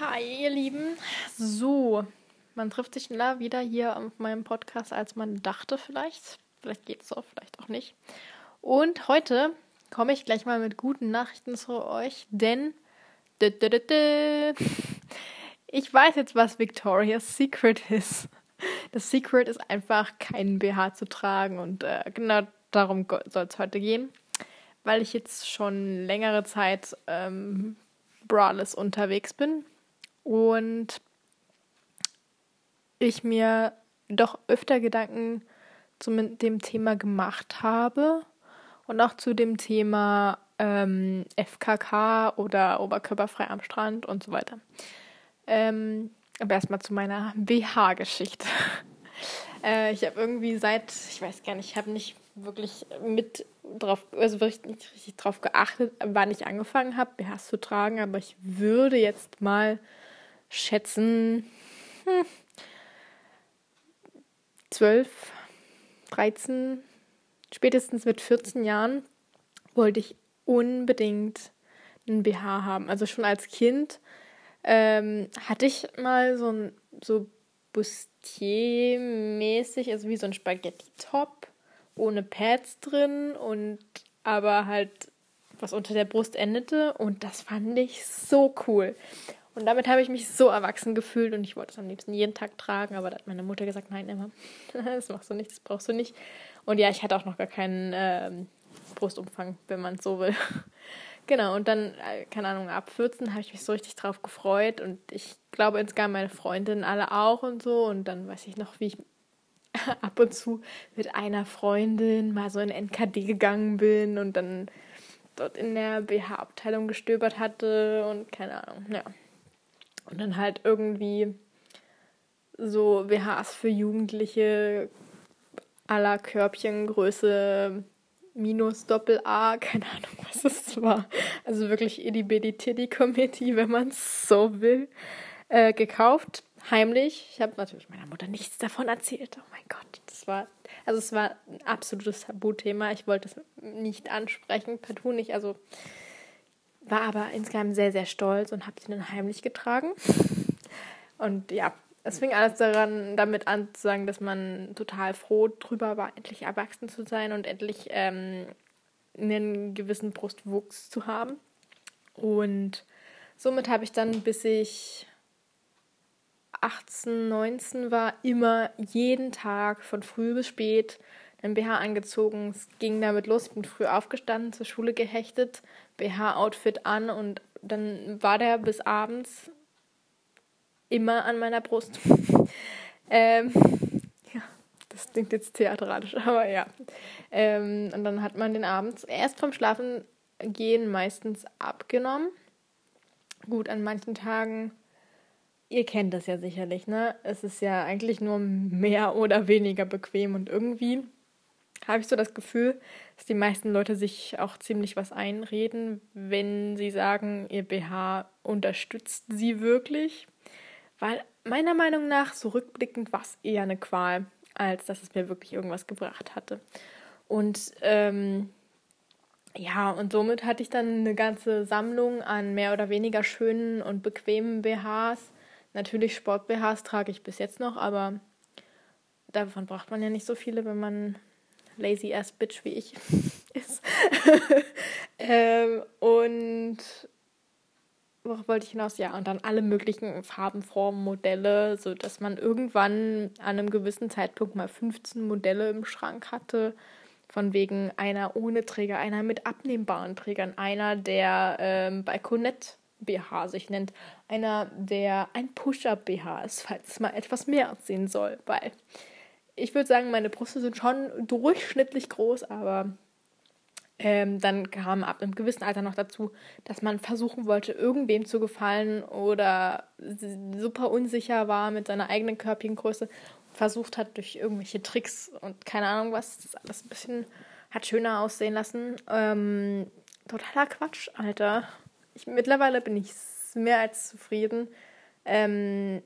Hi, ihr Lieben. So, man trifft sich wieder hier auf meinem Podcast, als man dachte vielleicht. Vielleicht geht es auch, vielleicht auch nicht. Und heute komme ich gleich mal mit guten Nachrichten zu euch, denn ich weiß jetzt, was Victoria's Secret ist. Das Secret ist einfach, keinen BH zu tragen und äh, genau darum soll es heute gehen, weil ich jetzt schon längere Zeit ähm, braless unterwegs bin und ich mir doch öfter Gedanken zu dem Thema gemacht habe und auch zu dem Thema ähm, FKK oder oberkörperfrei am Strand und so weiter. Ähm, aber erstmal zu meiner BH-Geschichte. äh, ich habe irgendwie seit, ich weiß gar nicht, ich habe nicht wirklich mit drauf, also wirklich nicht richtig drauf geachtet, wann ich angefangen habe, BHs zu tragen, aber ich würde jetzt mal schätzen, hm, 12, 13, spätestens mit 14 Jahren wollte ich unbedingt einen BH haben. Also schon als Kind ähm, hatte ich mal so ein so Bustier-mäßig, also wie so ein Spaghetti-Top ohne Pads drin und aber halt was unter der Brust endete und das fand ich so cool. Und damit habe ich mich so erwachsen gefühlt und ich wollte es am liebsten jeden Tag tragen, aber da hat meine Mutter gesagt, nein, Emma, das machst du nicht, das brauchst du nicht. Und ja, ich hatte auch noch gar keinen ähm, Brustumfang, wenn man es so will. genau, und dann, äh, keine Ahnung, ab 14 habe ich mich so richtig drauf gefreut und ich glaube insgesamt meine Freundinnen alle auch und so. Und dann weiß ich noch, wie ich ab und zu mit einer Freundin mal so in NKD gegangen bin und dann dort in der BH-Abteilung gestöbert hatte und keine Ahnung, ja. Und dann halt irgendwie so BHs für Jugendliche aller Körbchengröße minus Doppel A, keine Ahnung, was es war. Also wirklich Itty Bitty Titty Committee, wenn man es so will, äh, gekauft. Heimlich. Ich habe natürlich meiner Mutter nichts davon erzählt. Oh mein Gott, das war, also es war ein absolutes Tabuthema. Ich wollte es nicht ansprechen, partout nicht. Also war aber insgesamt sehr, sehr stolz und habe sie dann heimlich getragen. Und ja, es fing alles daran, damit an zu sagen, dass man total froh drüber war, endlich erwachsen zu sein und endlich ähm, einen gewissen Brustwuchs zu haben. Und somit habe ich dann, bis ich 18, 19 war, immer jeden Tag von früh bis spät ein BH angezogen. Es ging damit los. Ich bin früh aufgestanden, zur Schule gehechtet, BH-Outfit an und dann war der bis abends immer an meiner Brust. ähm, ja, das klingt jetzt theatralisch, aber ja. Ähm, und dann hat man den abends erst vom Schlafen gehen meistens abgenommen. Gut, an manchen Tagen, ihr kennt das ja sicherlich, ne? Es ist ja eigentlich nur mehr oder weniger bequem und irgendwie habe ich so das Gefühl, dass die meisten Leute sich auch ziemlich was einreden, wenn sie sagen, ihr BH unterstützt sie wirklich. Weil meiner Meinung nach, so rückblickend, war es eher eine Qual, als dass es mir wirklich irgendwas gebracht hatte. Und ähm, ja, und somit hatte ich dann eine ganze Sammlung an mehr oder weniger schönen und bequemen BHs. Natürlich Sport-BHs trage ich bis jetzt noch, aber davon braucht man ja nicht so viele, wenn man lazy ass bitch wie ich ist. ähm, und worauf wollte ich hinaus? Ja, und dann alle möglichen Farben, Formen, Modelle, so dass man irgendwann an einem gewissen Zeitpunkt mal 15 Modelle im Schrank hatte. Von wegen einer ohne Träger, einer mit abnehmbaren Trägern, einer, der ähm, Balkonett BH sich nennt, einer, der ein Push-Up-BH ist, falls es mal etwas mehr aussehen soll, weil ich würde sagen, meine Brüste sind schon durchschnittlich groß, aber ähm, dann kam ab einem gewissen Alter noch dazu, dass man versuchen wollte, irgendwem zu gefallen oder super unsicher war mit seiner eigenen Körpergröße versucht hat, durch irgendwelche Tricks und keine Ahnung was, das alles ein bisschen hat schöner aussehen lassen. Ähm, totaler Quatsch, Alter. Ich, mittlerweile bin ich mehr als zufrieden. Ähm,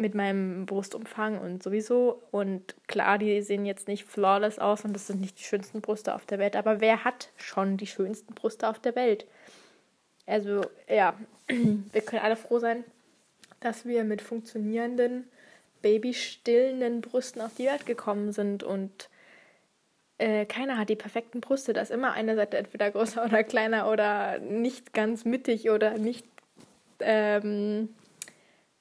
mit meinem Brustumfang und sowieso. Und klar, die sehen jetzt nicht flawless aus und das sind nicht die schönsten Brüste auf der Welt. Aber wer hat schon die schönsten Brüste auf der Welt? Also, ja, wir können alle froh sein, dass wir mit funktionierenden, babystillenden Brüsten auf die Welt gekommen sind und äh, keiner hat die perfekten Brüste. Da ist immer eine Seite entweder größer oder kleiner oder nicht ganz mittig oder nicht, ähm,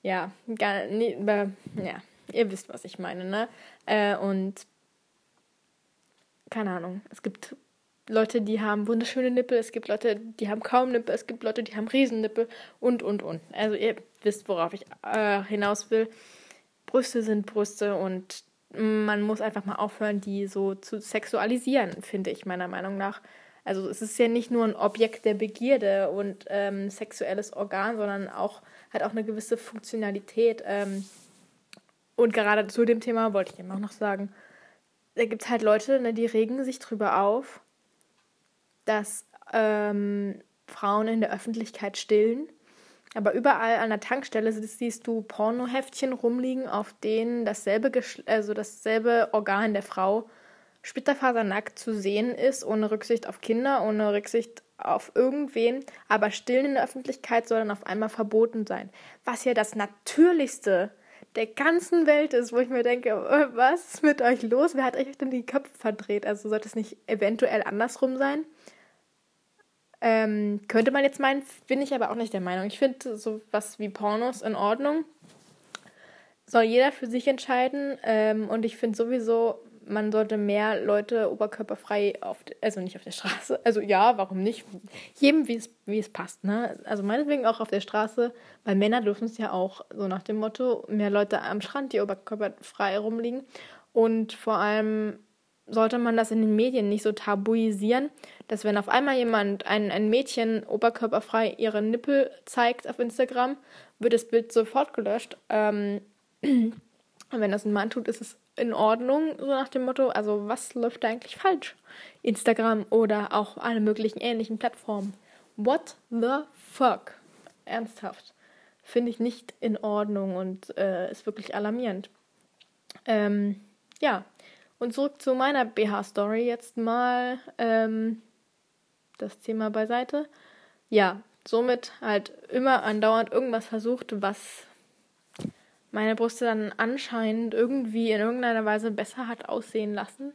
ja, gar, nee, äh, ja, ihr wisst, was ich meine, ne? Äh, und keine Ahnung, es gibt Leute, die haben wunderschöne Nippel, es gibt Leute, die haben kaum Nippel, es gibt Leute, die haben Riesennippel und, und, und. Also ihr wisst, worauf ich äh, hinaus will. Brüste sind Brüste und man muss einfach mal aufhören, die so zu sexualisieren, finde ich meiner Meinung nach. Also es ist ja nicht nur ein Objekt der Begierde und ähm, sexuelles Organ, sondern auch hat auch eine gewisse Funktionalität. Ähm, und gerade zu dem Thema wollte ich eben auch noch sagen, da gibt es halt Leute, ne, die regen sich drüber auf, dass ähm, Frauen in der Öffentlichkeit stillen. Aber überall an der Tankstelle siehst du Pornoheftchen rumliegen, auf denen dasselbe, also dasselbe Organ der Frau splitterfasernackt zu sehen ist, ohne Rücksicht auf Kinder, ohne Rücksicht auf irgendwen. Aber Stillen in der Öffentlichkeit soll dann auf einmal verboten sein. Was ja das Natürlichste der ganzen Welt ist, wo ich mir denke, äh, was ist mit euch los? Wer hat euch denn die Köpfe verdreht? Also sollte es nicht eventuell andersrum sein? Ähm, könnte man jetzt meinen, bin ich aber auch nicht der Meinung. Ich finde sowas wie Pornos in Ordnung. Soll jeder für sich entscheiden. Ähm, und ich finde sowieso, man sollte mehr Leute oberkörperfrei auf, also nicht auf der Straße, also ja, warum nicht? Jedem, wie es, wie es passt, ne? Also meinetwegen auch auf der Straße, weil Männer dürfen es ja auch, so nach dem Motto, mehr Leute am Strand, die oberkörperfrei rumliegen. Und vor allem sollte man das in den Medien nicht so tabuisieren, dass wenn auf einmal jemand, ein, ein Mädchen oberkörperfrei ihre Nippel zeigt auf Instagram, wird das Bild sofort gelöscht. Ähm, wenn das ein Mann tut, ist es in Ordnung, so nach dem Motto, also was läuft da eigentlich falsch? Instagram oder auch alle möglichen ähnlichen Plattformen. What the fuck? Ernsthaft. Finde ich nicht in Ordnung und äh, ist wirklich alarmierend. Ähm, ja, und zurück zu meiner BH-Story jetzt mal. Ähm, das Thema beiseite. Ja, somit halt immer andauernd irgendwas versucht, was meine Brüste dann anscheinend irgendwie in irgendeiner Weise besser hat aussehen lassen.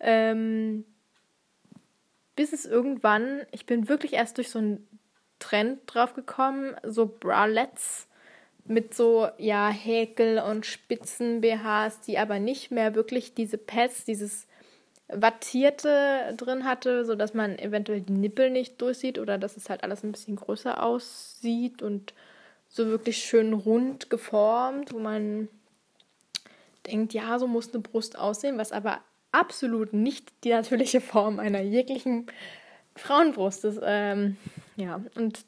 Ähm, bis es irgendwann, ich bin wirklich erst durch so einen Trend drauf gekommen, so Bralettes mit so, ja, Häkel und Spitzen-BHs, die aber nicht mehr wirklich diese Pads, dieses Wattierte drin hatte, sodass man eventuell die Nippel nicht durchsieht oder dass es halt alles ein bisschen größer aussieht und so wirklich schön rund geformt, wo man denkt, ja, so muss eine Brust aussehen, was aber absolut nicht die natürliche Form einer jeglichen Frauenbrust ist. Ähm, ja, und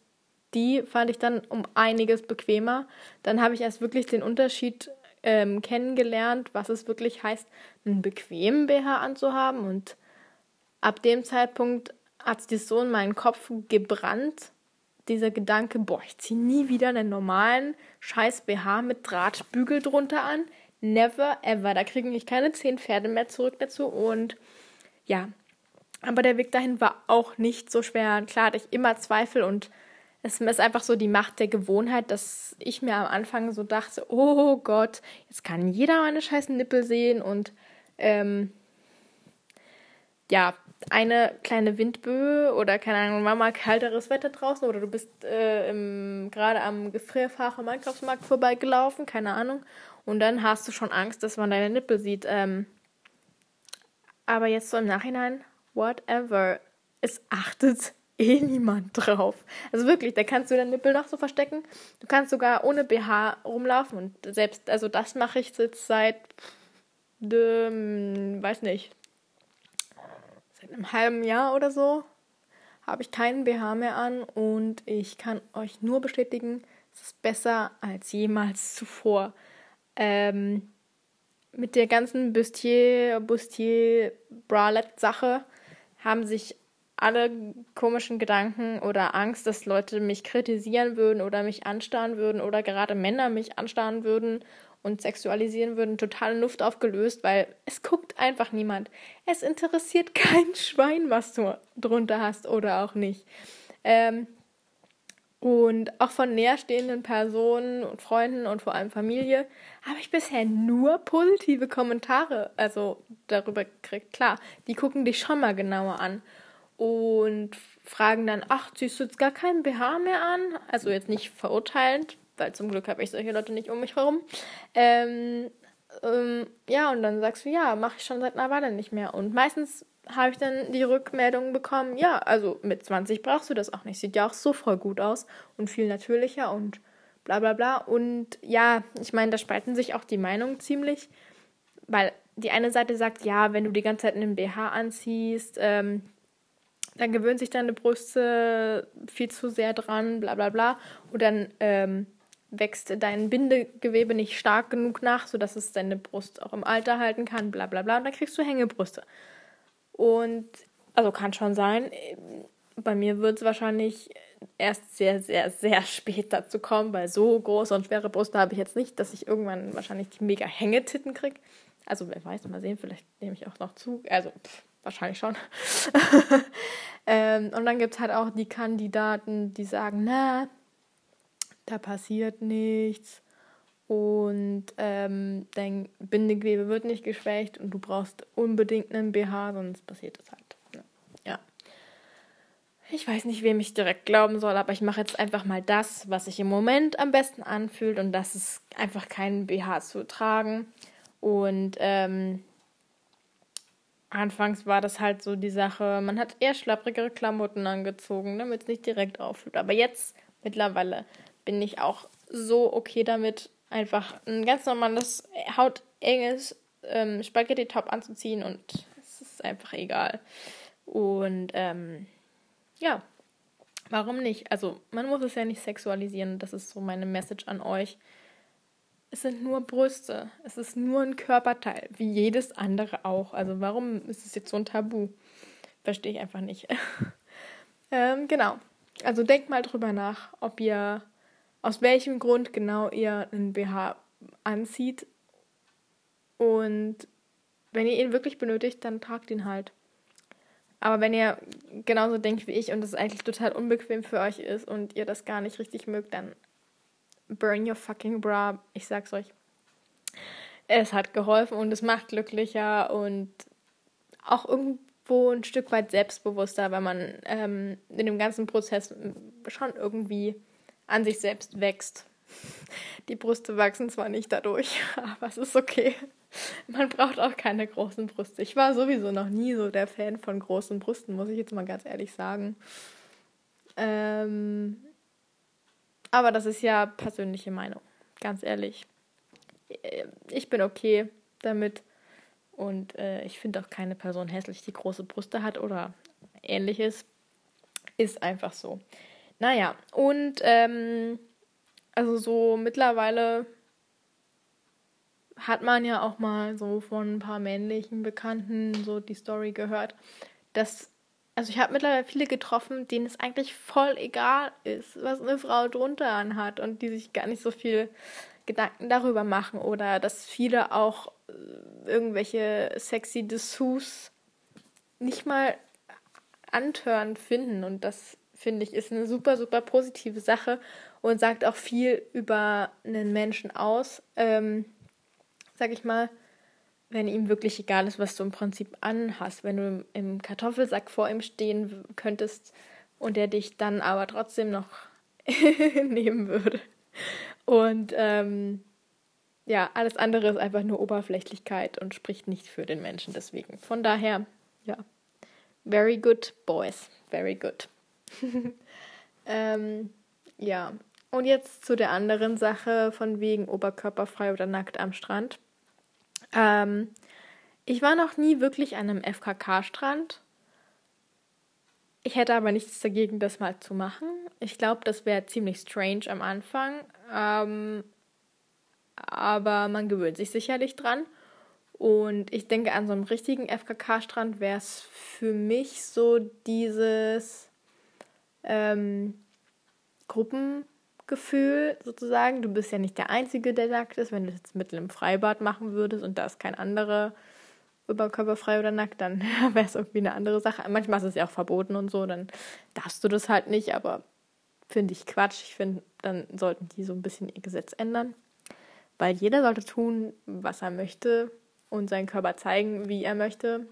die fand ich dann um einiges bequemer. Dann habe ich erst wirklich den Unterschied ähm, kennengelernt, was es wirklich heißt, einen bequemen BH anzuhaben. Und ab dem Zeitpunkt hat das so in meinen Kopf gebrannt, dieser Gedanke, boah, ich ziehe nie wieder einen normalen scheiß BH mit Drahtbügel drunter an. Never ever. Da kriege ich keine zehn Pferde mehr zurück dazu. Und ja, aber der Weg dahin war auch nicht so schwer. Klar hatte ich immer Zweifel und es ist einfach so die Macht der Gewohnheit, dass ich mir am Anfang so dachte, oh Gott, jetzt kann jeder meine scheißen Nippel sehen und ähm, ja, eine kleine Windböe oder keine Ahnung, war mal kalteres Wetter draußen oder du bist äh, gerade am Gefrierfach im Einkaufsmarkt vorbeigelaufen, keine Ahnung, und dann hast du schon Angst, dass man deine Nippel sieht. Ähm, aber jetzt so im Nachhinein, whatever, es achtet eh niemand drauf. Also wirklich, da kannst du deinen Nippel noch so verstecken. Du kannst sogar ohne BH rumlaufen und selbst, also das mache ich jetzt seit, ähm, weiß nicht, einem halben Jahr oder so habe ich keinen BH mehr an und ich kann euch nur bestätigen, es ist besser als jemals zuvor. Ähm, mit der ganzen Bustier, Bustier Bralette Sache haben sich alle komischen Gedanken oder Angst, dass Leute mich kritisieren würden oder mich anstarren würden oder gerade Männer mich anstarren würden und sexualisieren würden, total in Luft aufgelöst, weil es guckt einfach niemand. Es interessiert kein Schwein, was du drunter hast oder auch nicht. Ähm, Und auch von näherstehenden Personen und Freunden und vor allem Familie habe ich bisher nur positive Kommentare also darüber gekriegt. Klar, die gucken dich schon mal genauer an und fragen dann, ach, ziehst du jetzt gar keinen BH mehr an? Also jetzt nicht verurteilend, weil zum Glück habe ich solche Leute nicht um mich herum. Ähm, ähm, ja, und dann sagst du, ja, mache ich schon seit einer Weile nicht mehr. Und meistens habe ich dann die Rückmeldung bekommen, ja, also mit 20 brauchst du das auch nicht. Sieht ja auch so voll gut aus und viel natürlicher und bla bla bla. Und ja, ich meine, da spalten sich auch die Meinungen ziemlich, weil die eine Seite sagt, ja, wenn du die ganze Zeit einen BH anziehst, ähm, dann gewöhnen sich deine Brüste viel zu sehr dran, bla bla bla. Und dann ähm, wächst dein Bindegewebe nicht stark genug nach, sodass es deine Brust auch im Alter halten kann, bla bla bla. Und dann kriegst du Hängebrüste. Und also kann schon sein. Bei mir wird es wahrscheinlich erst sehr, sehr, sehr spät dazu kommen, weil so große und schwere Brüste habe ich jetzt nicht, dass ich irgendwann wahrscheinlich die mega Hängetitten kriege. Also wer weiß, mal sehen, vielleicht nehme ich auch noch zu. Also pff, wahrscheinlich schon. ähm, und dann gibt es halt auch die Kandidaten, die sagen, na, da passiert nichts und ähm, dein Bindegewebe wird nicht geschwächt und du brauchst unbedingt einen BH, sonst passiert das halt. Ja. Ich weiß nicht, wem ich direkt glauben soll, aber ich mache jetzt einfach mal das, was sich im Moment am besten anfühlt und das ist einfach keinen BH zu tragen. Und ähm, anfangs war das halt so die Sache, man hat eher schlapprigere Klamotten angezogen, damit es nicht direkt auffällt. Aber jetzt mittlerweile bin ich auch so okay damit, einfach ein ganz normales, hautenges ähm, Spaghetti-Top anzuziehen und es ist einfach egal. Und ähm, ja, warum nicht? Also man muss es ja nicht sexualisieren. Das ist so meine Message an euch. Es sind nur Brüste. Es ist nur ein Körperteil, wie jedes andere auch. Also warum ist es jetzt so ein Tabu? Verstehe ich einfach nicht. ähm, genau. Also denkt mal drüber nach, ob ihr aus welchem Grund genau ihr einen BH anzieht. Und wenn ihr ihn wirklich benötigt, dann tragt ihn halt. Aber wenn ihr genauso denkt wie ich und es eigentlich total unbequem für euch ist und ihr das gar nicht richtig mögt, dann burn your fucking bra. Ich sag's euch. Es hat geholfen und es macht glücklicher und auch irgendwo ein Stück weit selbstbewusster, weil man ähm, in dem ganzen Prozess schon irgendwie an sich selbst wächst. Die Brüste wachsen zwar nicht dadurch, aber es ist okay. Man braucht auch keine großen Brüste. Ich war sowieso noch nie so der Fan von großen Brüsten, muss ich jetzt mal ganz ehrlich sagen. Ähm, aber das ist ja persönliche Meinung, ganz ehrlich. Ich bin okay damit und äh, ich finde auch keine Person hässlich, die große Brüste hat oder ähnliches. Ist einfach so. Naja, und ähm, also so mittlerweile hat man ja auch mal so von ein paar männlichen Bekannten so die Story gehört, dass, also ich habe mittlerweile viele getroffen, denen es eigentlich voll egal ist, was eine Frau drunter anhat und die sich gar nicht so viel Gedanken darüber machen oder dass viele auch äh, irgendwelche sexy Dessous nicht mal antören finden und das finde ich, ist eine super, super positive Sache und sagt auch viel über einen Menschen aus. Ähm, sag ich mal, wenn ihm wirklich egal ist, was du im Prinzip anhast, wenn du im Kartoffelsack vor ihm stehen könntest und er dich dann aber trotzdem noch nehmen würde. Und ähm, ja, alles andere ist einfach nur Oberflächlichkeit und spricht nicht für den Menschen. Deswegen, von daher, ja, very good boys, very good. ähm, ja, und jetzt zu der anderen Sache von wegen oberkörperfrei oder nackt am Strand. Ähm, ich war noch nie wirklich an einem FKK-Strand. Ich hätte aber nichts dagegen, das mal zu machen. Ich glaube, das wäre ziemlich strange am Anfang. Ähm, aber man gewöhnt sich sicherlich dran. Und ich denke, an so einem richtigen FKK-Strand wäre es für mich so dieses ähm, Gruppengefühl sozusagen. Du bist ja nicht der Einzige, der nackt ist. Wenn du das jetzt mitten im Freibad machen würdest und da ist kein anderer überkörperfrei oder nackt, dann wäre es irgendwie eine andere Sache. Manchmal ist es ja auch verboten und so, dann darfst du das halt nicht, aber finde ich Quatsch. Ich finde, dann sollten die so ein bisschen ihr Gesetz ändern. Weil jeder sollte tun, was er möchte und seinen Körper zeigen, wie er möchte.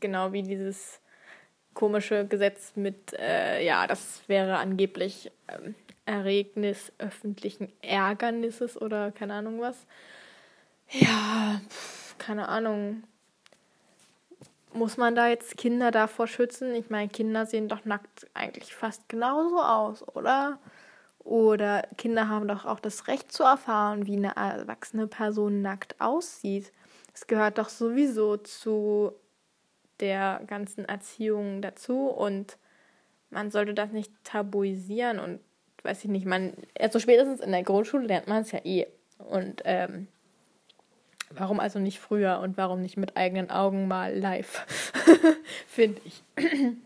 Genau wie dieses komische Gesetz mit, äh, ja, das wäre angeblich ähm, Erregnis öffentlichen Ärgernisses oder keine Ahnung was. Ja, pf, keine Ahnung. Muss man da jetzt Kinder davor schützen? Ich meine, Kinder sehen doch nackt eigentlich fast genauso aus, oder? Oder Kinder haben doch auch das Recht zu erfahren, wie eine erwachsene Person nackt aussieht. Es gehört doch sowieso zu der ganzen Erziehung dazu und man sollte das nicht tabuisieren und weiß ich nicht, man, also spätestens in der Grundschule lernt man es ja eh. Und ähm, warum also nicht früher und warum nicht mit eigenen Augen mal live, finde ich.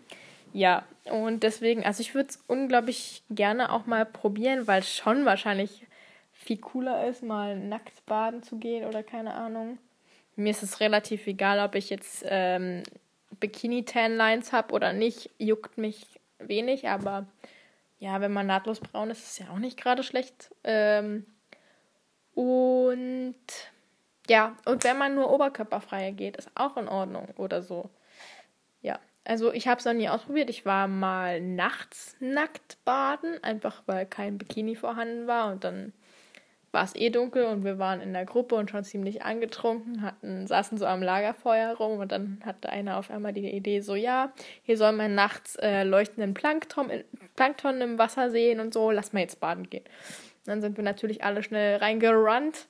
ja, und deswegen, also ich würde es unglaublich gerne auch mal probieren, weil es schon wahrscheinlich viel cooler ist, mal nackt baden zu gehen oder keine Ahnung. Mir ist es relativ egal, ob ich jetzt ähm, Bikini-Tan-Lines habe oder nicht, juckt mich wenig, aber ja, wenn man nahtlos braun ist, ist es ja auch nicht gerade schlecht. Ähm, und ja, und wenn man nur oberkörperfrei geht, ist auch in Ordnung oder so. Ja, also ich habe es noch nie ausprobiert. Ich war mal nachts nackt baden, einfach weil kein Bikini vorhanden war und dann war es eh dunkel und wir waren in der Gruppe und schon ziemlich angetrunken, hatten, saßen so am Lagerfeuer rum und dann hatte einer auf einmal die Idee so, ja, hier soll man nachts äh, leuchtenden Plankton, Plankton im Wasser sehen und so, lass mal jetzt baden gehen. Dann sind wir natürlich alle schnell reingerannt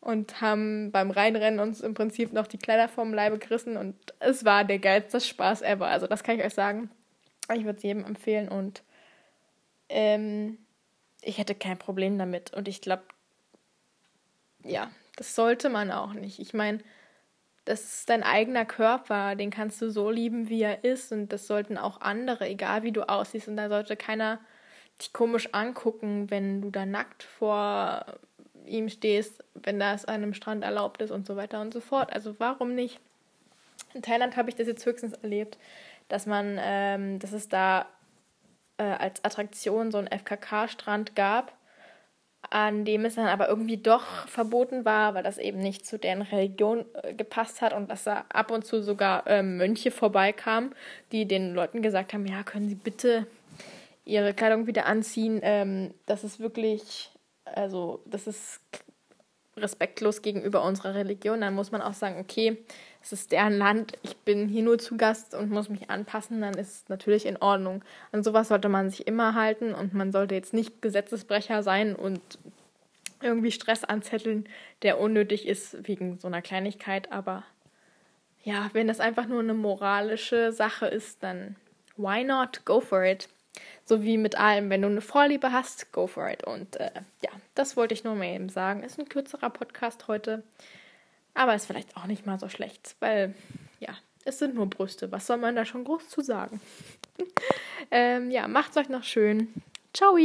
und haben beim Reinrennen uns im Prinzip noch die Kleider vom Leibe gerissen und es war der geilste Spaß ever. Also das kann ich euch sagen. Ich würde es jedem empfehlen und ähm, ich hätte kein Problem damit. Und ich glaube, ja, das sollte man auch nicht. Ich meine, das ist dein eigener Körper, den kannst du so lieben, wie er ist und das sollten auch andere, egal wie du aussiehst und da sollte keiner dich komisch angucken, wenn du da nackt vor ihm stehst, wenn das an einem Strand erlaubt ist und so weiter und so fort. Also warum nicht? In Thailand habe ich das jetzt höchstens erlebt, dass man, ähm, dass es da äh, als Attraktion so einen FKK-Strand gab an dem es dann aber irgendwie doch verboten war, weil das eben nicht zu deren Religion äh, gepasst hat und dass da ab und zu sogar äh, Mönche vorbeikamen, die den Leuten gesagt haben, ja, können Sie bitte Ihre Kleidung wieder anziehen. Ähm, das ist wirklich, also das ist respektlos gegenüber unserer Religion. Dann muss man auch sagen, okay, es ist deren Land, ich bin hier nur zu Gast und muss mich anpassen, dann ist es natürlich in Ordnung. An sowas sollte man sich immer halten und man sollte jetzt nicht Gesetzesbrecher sein und irgendwie Stress anzetteln, der unnötig ist wegen so einer Kleinigkeit. Aber ja, wenn das einfach nur eine moralische Sache ist, dann why not? Go for it. So wie mit allem, wenn du eine Vorliebe hast, go for it. Und äh, ja, das wollte ich nur mal eben sagen. Ist ein kürzerer Podcast heute. Aber ist vielleicht auch nicht mal so schlecht, weil ja, es sind nur Brüste. Was soll man da schon groß zu sagen? ähm, ja, macht's euch noch schön. Ciao!